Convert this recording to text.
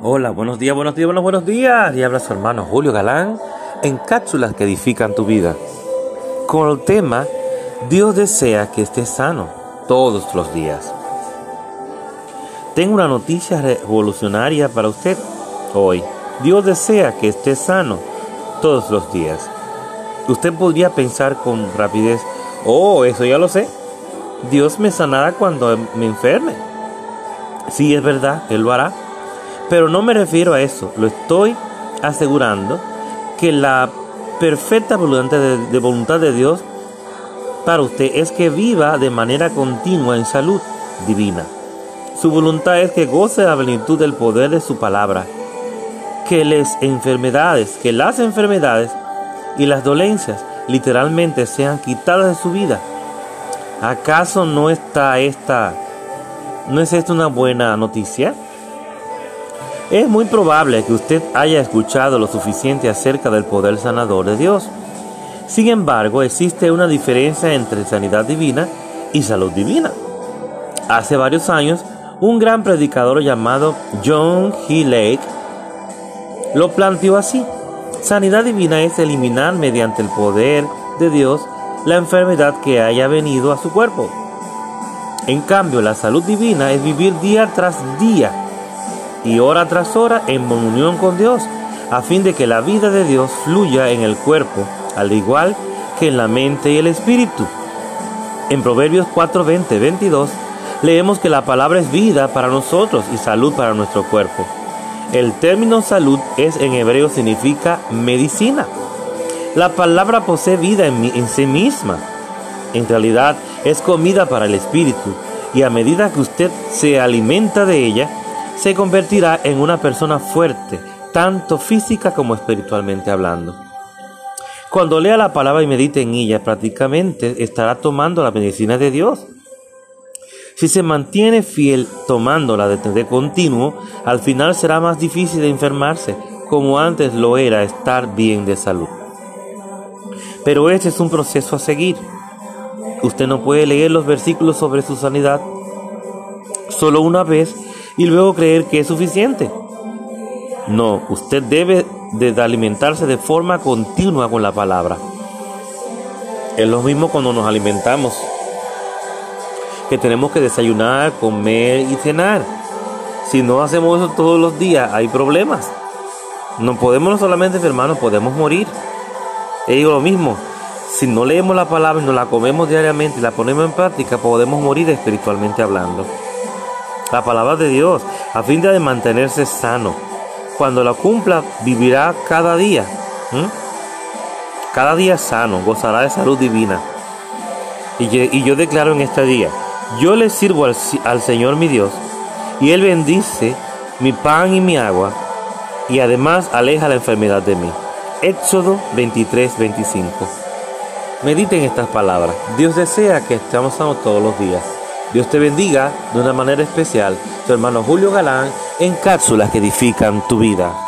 Hola, buenos días, buenos días, buenos, buenos días. Y habla su hermano Julio Galán en cápsulas que edifican tu vida. Con el tema, Dios desea que estés sano todos los días. Tengo una noticia revolucionaria para usted hoy. Dios desea que estés sano todos los días. Usted podría pensar con rapidez, oh, eso ya lo sé. Dios me sanará cuando me enferme. Sí, es verdad, Él lo hará. Pero no me refiero a eso, lo estoy asegurando que la perfecta voluntad de, voluntad de Dios para usted es que viva de manera continua en salud divina. Su voluntad es que goce la plenitud del poder de su palabra, que las enfermedades, que las enfermedades y las dolencias literalmente sean quitadas de su vida. ¿Acaso no está esta, no es esta una buena noticia? Es muy probable que usted haya escuchado lo suficiente acerca del poder sanador de Dios. Sin embargo, existe una diferencia entre sanidad divina y salud divina. Hace varios años, un gran predicador llamado John G. Lake lo planteó así. Sanidad divina es eliminar mediante el poder de Dios la enfermedad que haya venido a su cuerpo. En cambio, la salud divina es vivir día tras día y hora tras hora en unión con Dios, a fin de que la vida de Dios fluya en el cuerpo, al igual que en la mente y el espíritu. En Proverbios 4, 20, 22 leemos que la palabra es vida para nosotros y salud para nuestro cuerpo. El término salud es en hebreo significa medicina. La palabra posee vida en sí misma. En realidad es comida para el espíritu y a medida que usted se alimenta de ella, se convertirá en una persona fuerte, tanto física como espiritualmente hablando. Cuando lea la palabra y medite en ella, prácticamente estará tomando la medicina de Dios. Si se mantiene fiel tomándola de, continuo, al final será más difícil de enfermarse, como antes lo era estar bien de salud. Pero este es un proceso a seguir. Usted no puede leer los versículos sobre su sanidad solo una vez y luego creer que es suficiente. No, usted debe de alimentarse de forma continua con la palabra. Es lo mismo cuando nos alimentamos, que tenemos que desayunar, comer y cenar. Si no hacemos eso todos los días, hay problemas. No podemos no solamente hermanos, podemos morir. Y digo lo mismo, si no leemos la palabra y no la comemos diariamente y la ponemos en práctica, podemos morir espiritualmente hablando la palabra de Dios, a fin de mantenerse sano. Cuando la cumpla, vivirá cada día. Cada día sano, gozará de salud divina. Y yo, declaro en este día, yo le sirvo al, al Señor mi Dios, y Él bendice mi pan y mi agua, y además aleja la enfermedad de mí. Éxodo 23, 25. Mediten estas palabras. Dios desea que estemos sanos todos los días. Dios te bendiga de una manera especial. Tu hermano Julio Galán en cápsulas que edifican tu vida.